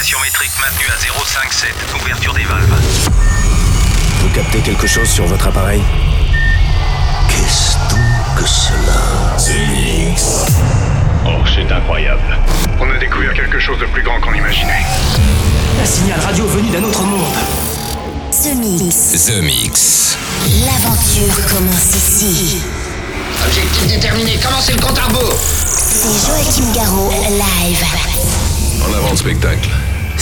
Pression métrique maintenue à 0,57. Ouverture des valves. Vous captez quelque chose sur votre appareil Qu'est-ce donc que cela The Oh, c'est incroyable. On a découvert quelque chose de plus grand qu'on imaginait. Un signal radio venu d'un autre monde. The Mix. The Mix. L'aventure commence ici. Objectif déterminé, commencez le compte à rebours. C'est Joachim Garraud, live. En avant le spectacle.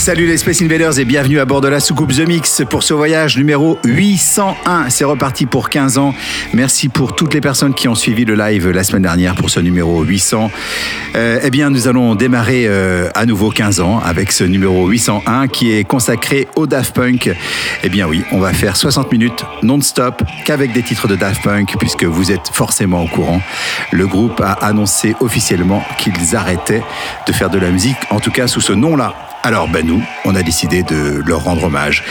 Salut les Space Invaders et bienvenue à bord de la soucoupe The Mix pour ce voyage numéro 801. C'est reparti pour 15 ans. Merci pour toutes les personnes qui ont suivi le live la semaine dernière pour ce numéro 800. Euh, eh bien, nous allons démarrer euh, à nouveau 15 ans avec ce numéro 801 qui est consacré au Daft Punk. Eh bien oui, on va faire 60 minutes non-stop qu'avec des titres de Daft Punk puisque vous êtes forcément au courant. Le groupe a annoncé officiellement qu'ils arrêtaient de faire de la musique, en tout cas sous ce nom-là. Alors ben nous, on a décidé de leur rendre hommage.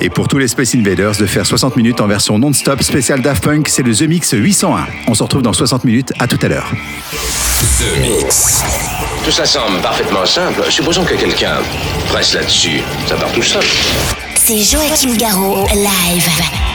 Et pour tous les Space Invaders, de faire 60 minutes en version non-stop spécial Daft Punk, c'est le The Mix 801. On se retrouve dans 60 minutes, à tout à l'heure. The Mix. Tout ça semble parfaitement simple. Supposons que quelqu'un presse là-dessus. Ça part tout seul. C'est Joachim Garraud, live.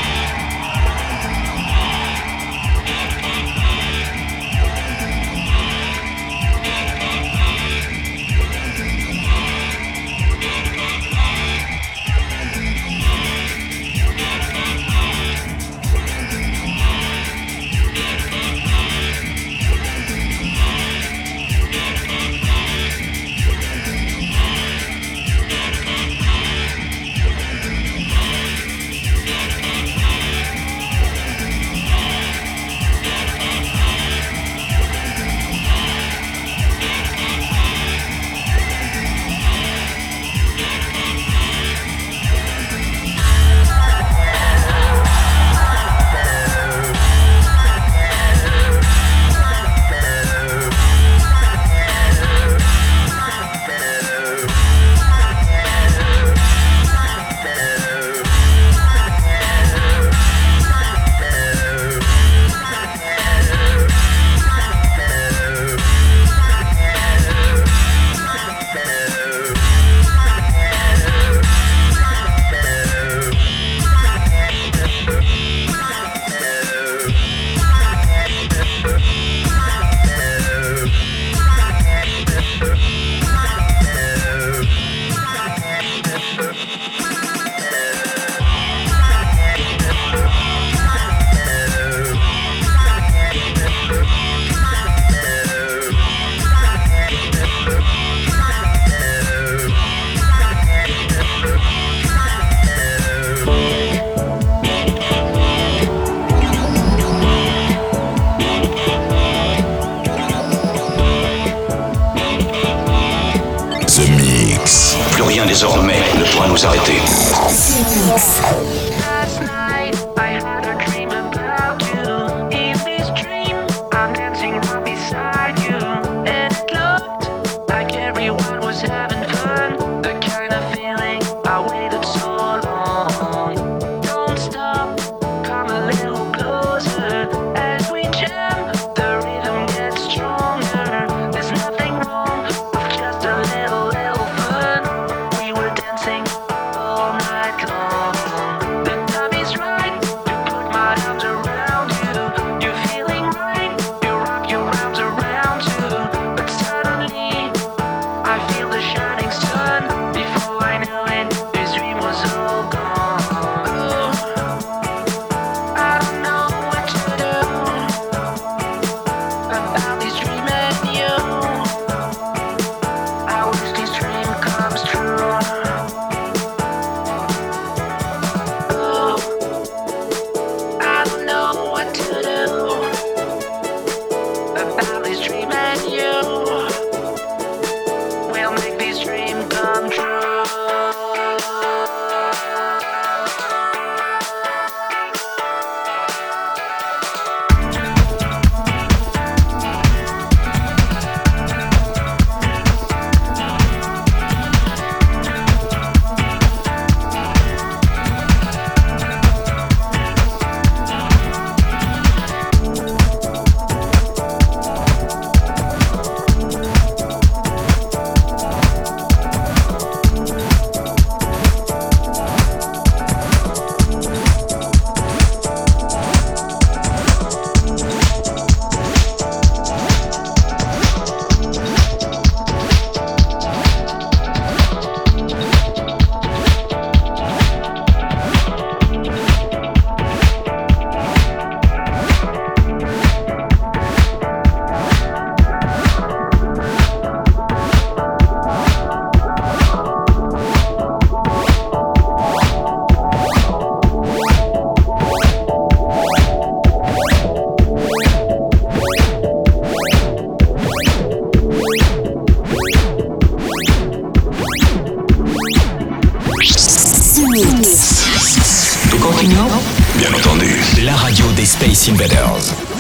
Invaders.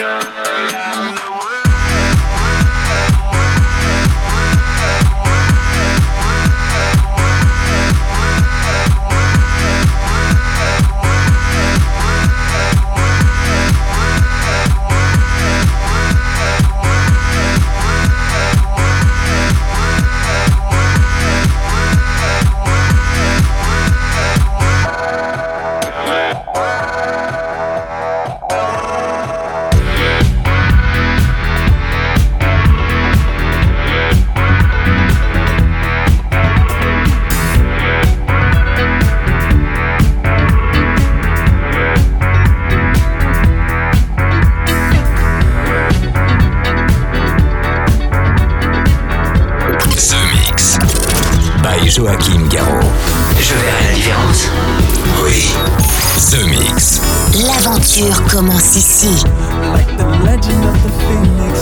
Yeah. ici. Like the legend of the Phoenix.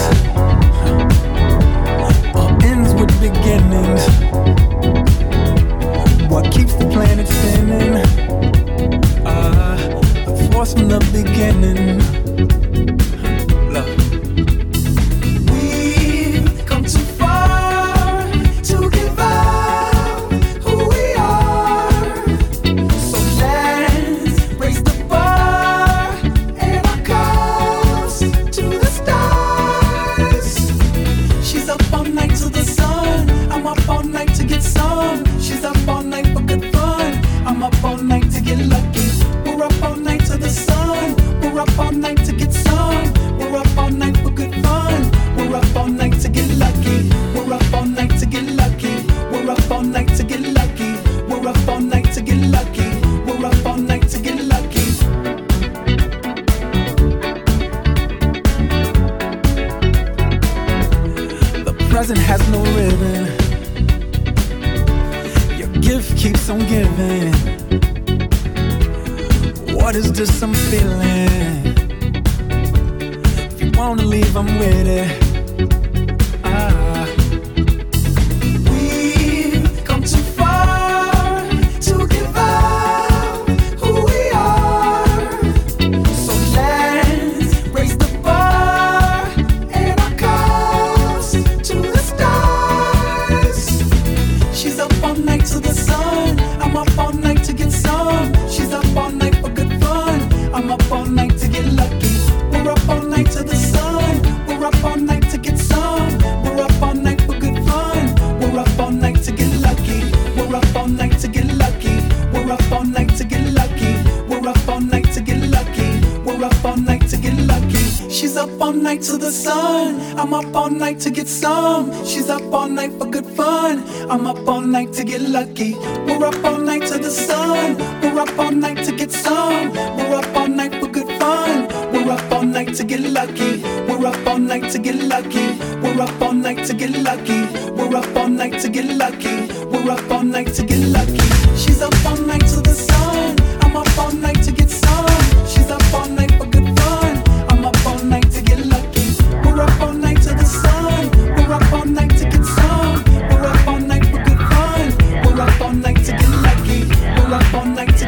like to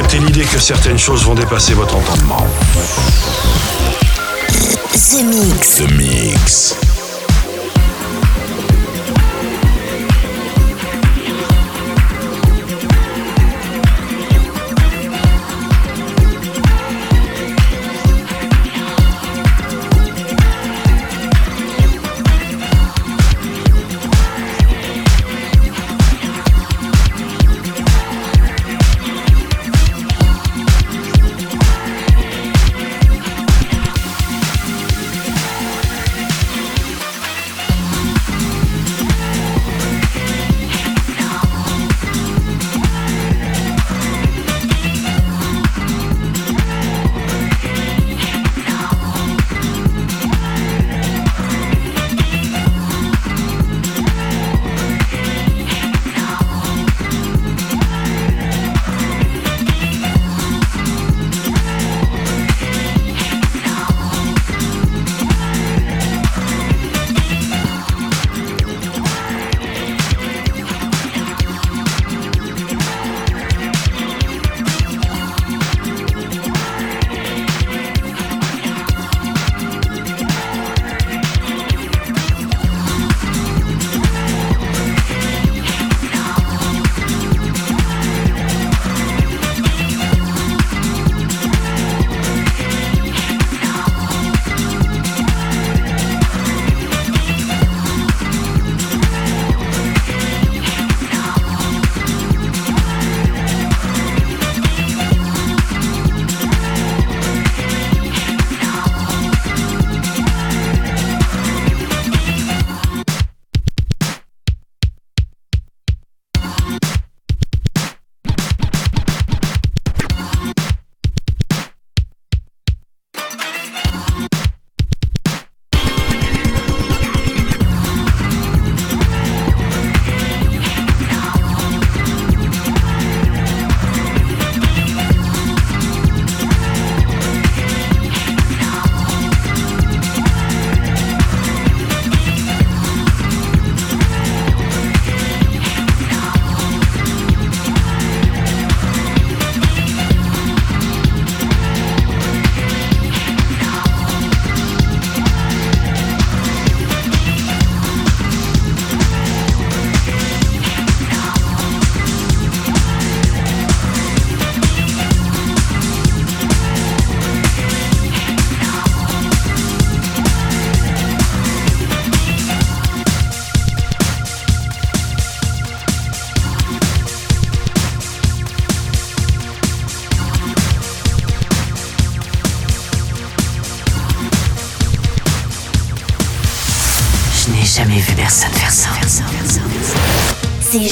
Accepter l'idée que certaines choses vont dépasser votre entendement. The Mix. The Mix.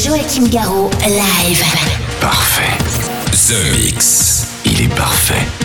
Joachim Garraud, live. Parfait. The Mix. Il est parfait.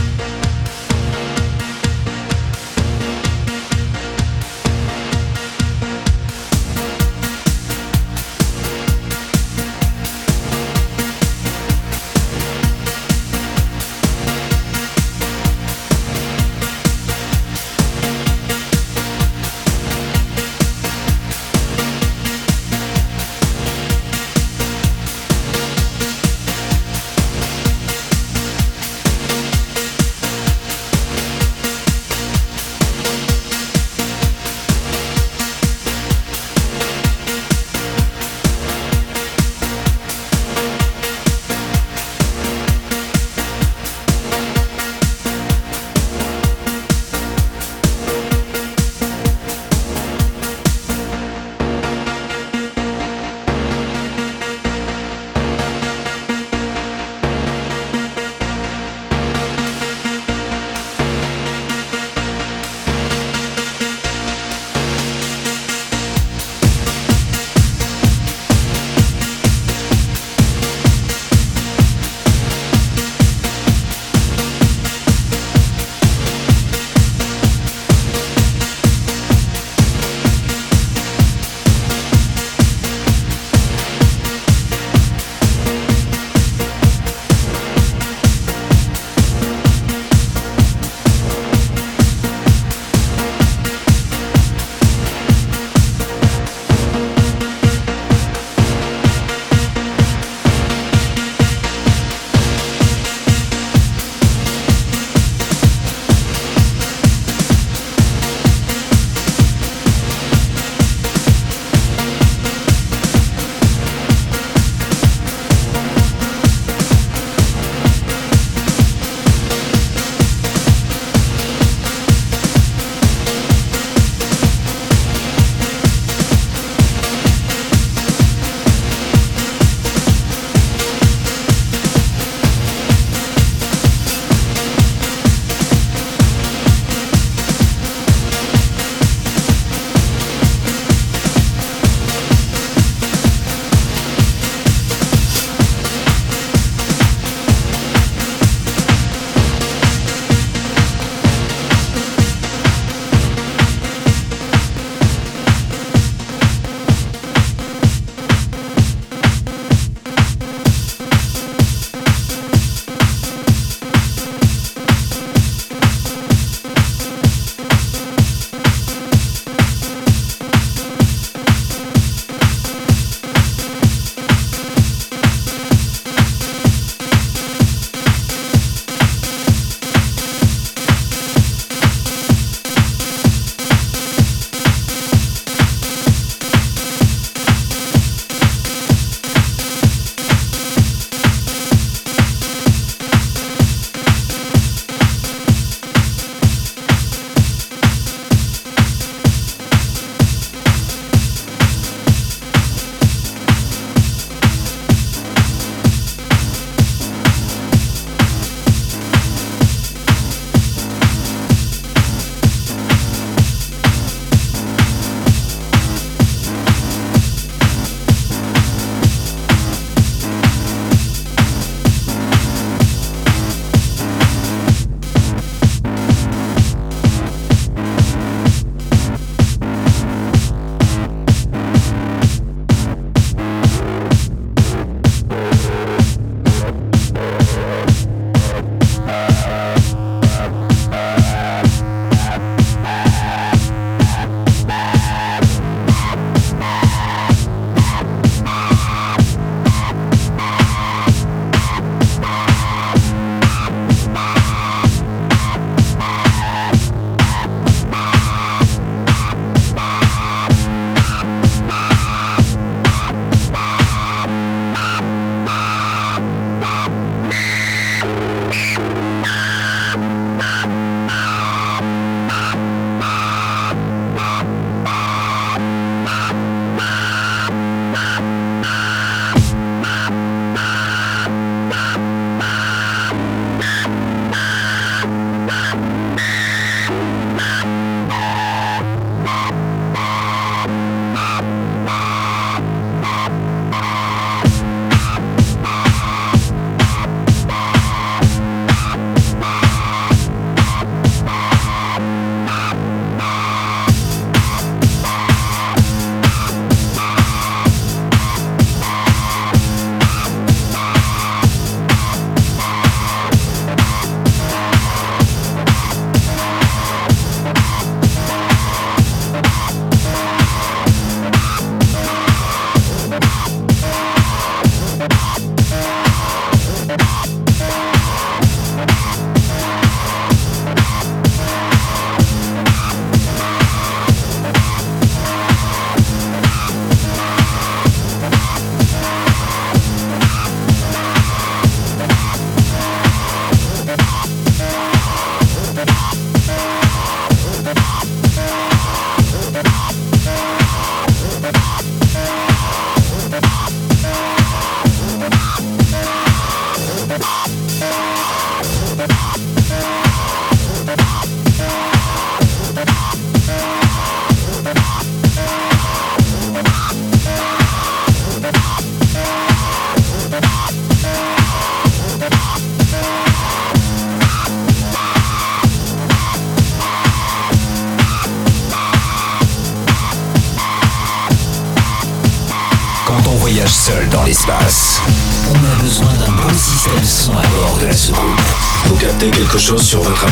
Chose sur votre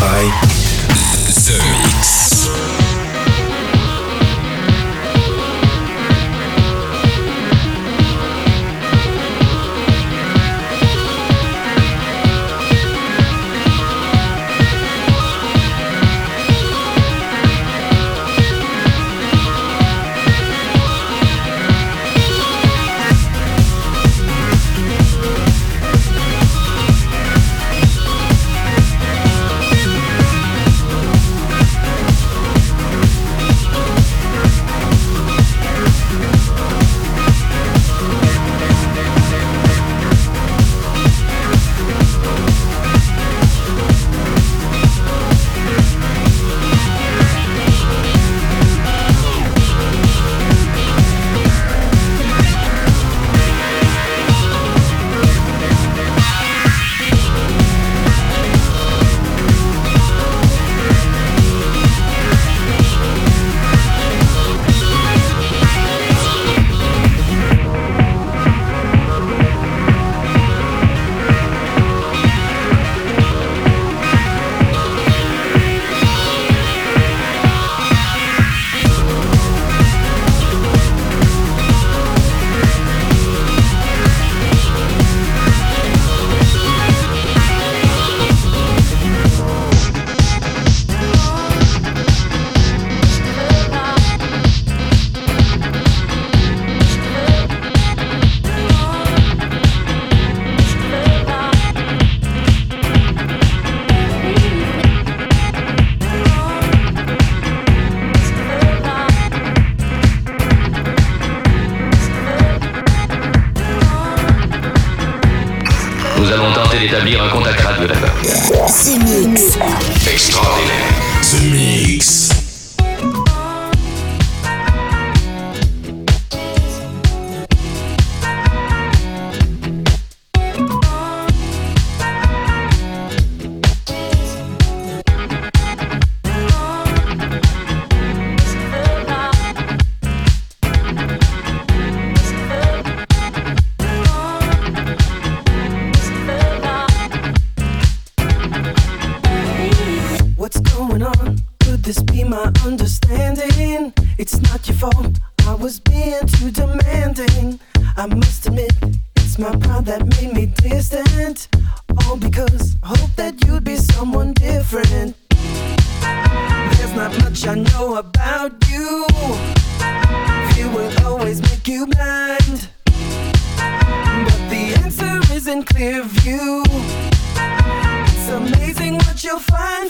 you'll find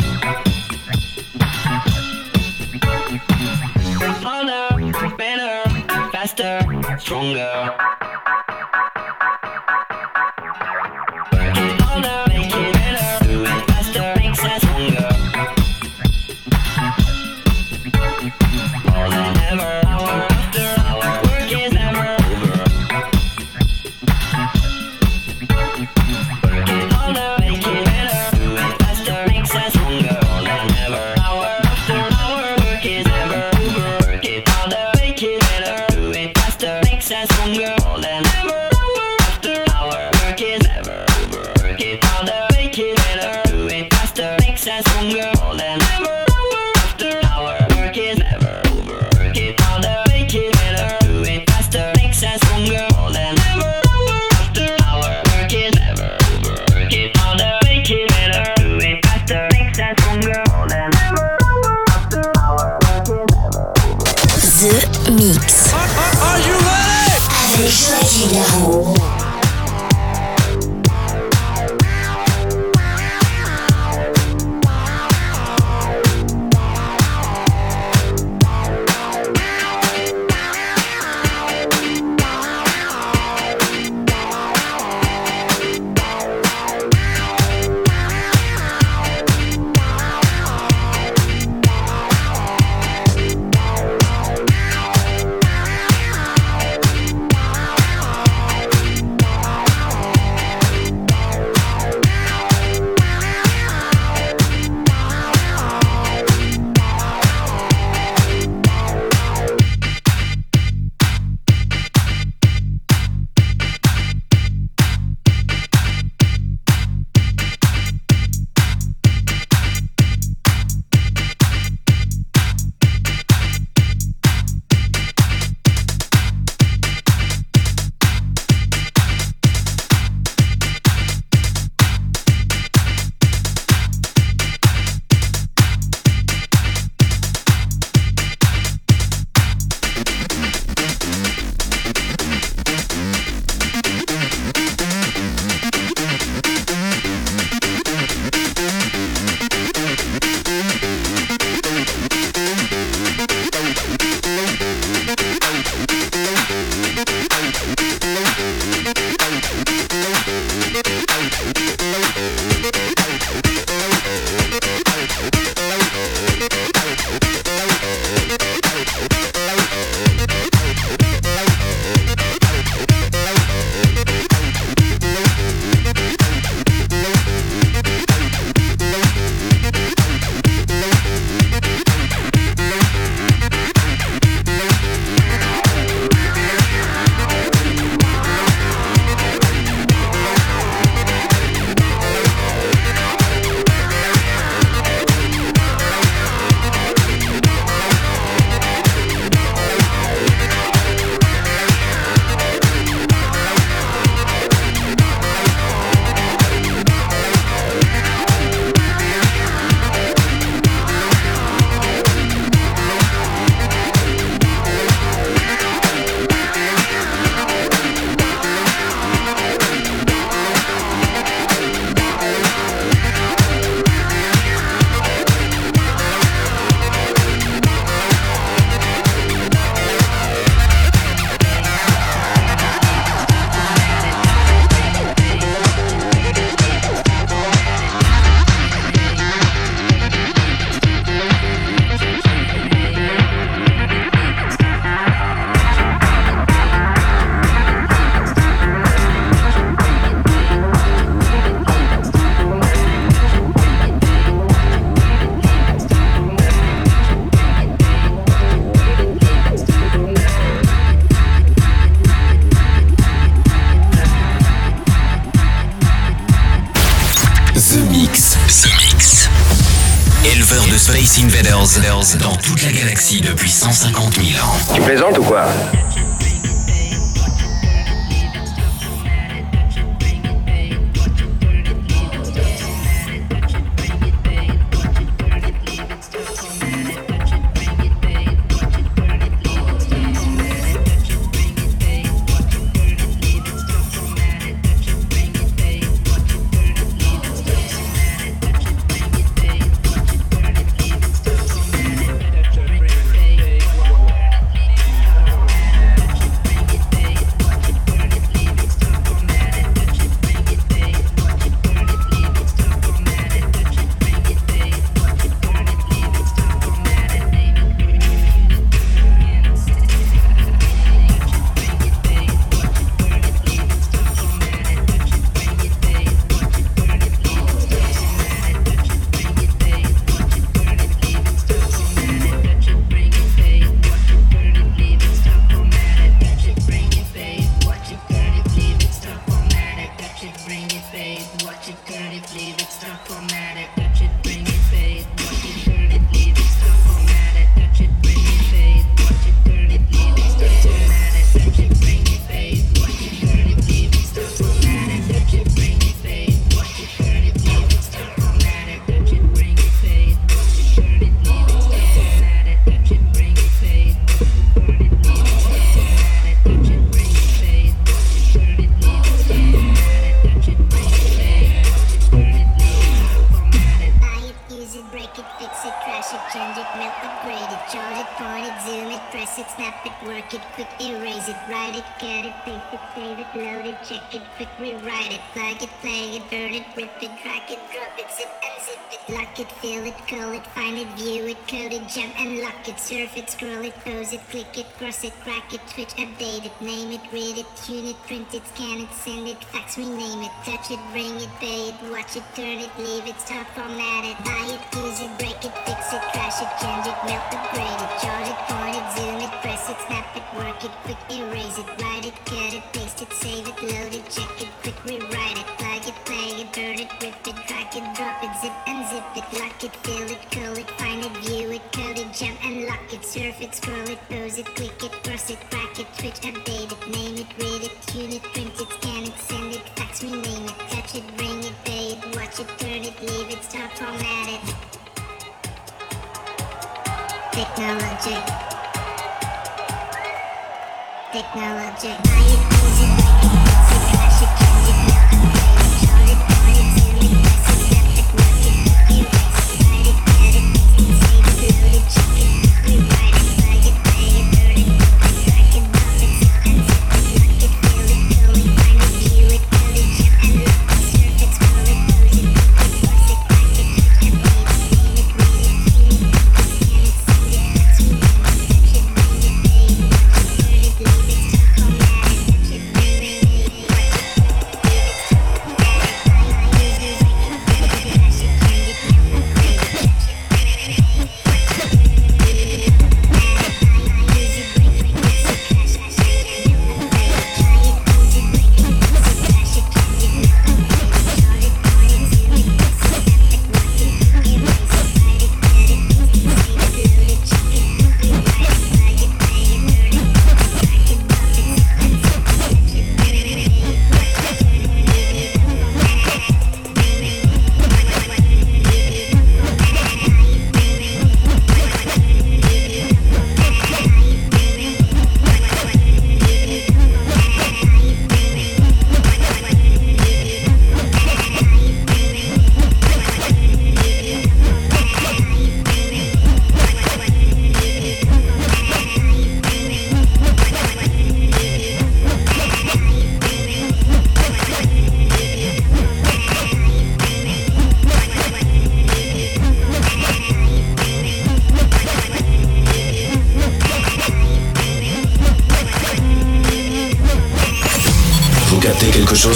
stronger. it, print it, scan it, send it, fax, rename it, touch it, ring it, pay it, watch it, turn it, leave it, start format it, buy it, use it, break it, fix it, crash it, change it, melt, upgrade it, charge it, point it, zoom it, press it, snap it, work it, quick, erase it, write it, cut it, paste it, save it, load it, check it, quick, rewrite it, plug it, play it, burn it, rip it, crack it, drop it, zip and zip it, lock it, fill it, curl it it, scroll it, pose it, click it, press it, crack it, switch, update it, name it, read it, tune it, print it, scan it, send it, fax, rename it, touch it, bring it, pay it, watch it, turn it, leave it, stop, format it. Technology. Technology. Buy it.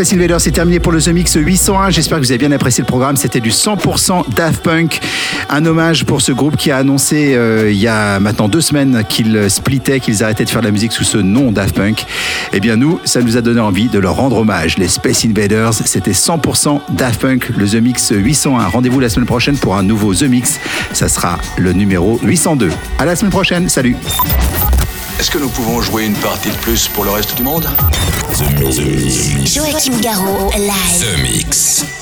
Space Invaders, c'est terminé pour le The Mix 801. J'espère que vous avez bien apprécié le programme. C'était du 100% Daft Punk. Un hommage pour ce groupe qui a annoncé euh, il y a maintenant deux semaines qu'ils splittaient, qu'ils arrêtaient de faire de la musique sous ce nom Daft Punk. Eh bien, nous, ça nous a donné envie de leur rendre hommage. Les Space Invaders, c'était 100% Daft Punk, le The Mix 801. Rendez-vous la semaine prochaine pour un nouveau The Mix. Ça sera le numéro 802. À la semaine prochaine. Salut. Est-ce que nous pouvons jouer une partie de plus pour le reste du monde? Joachim Garraud, live. The Mix. The Mix.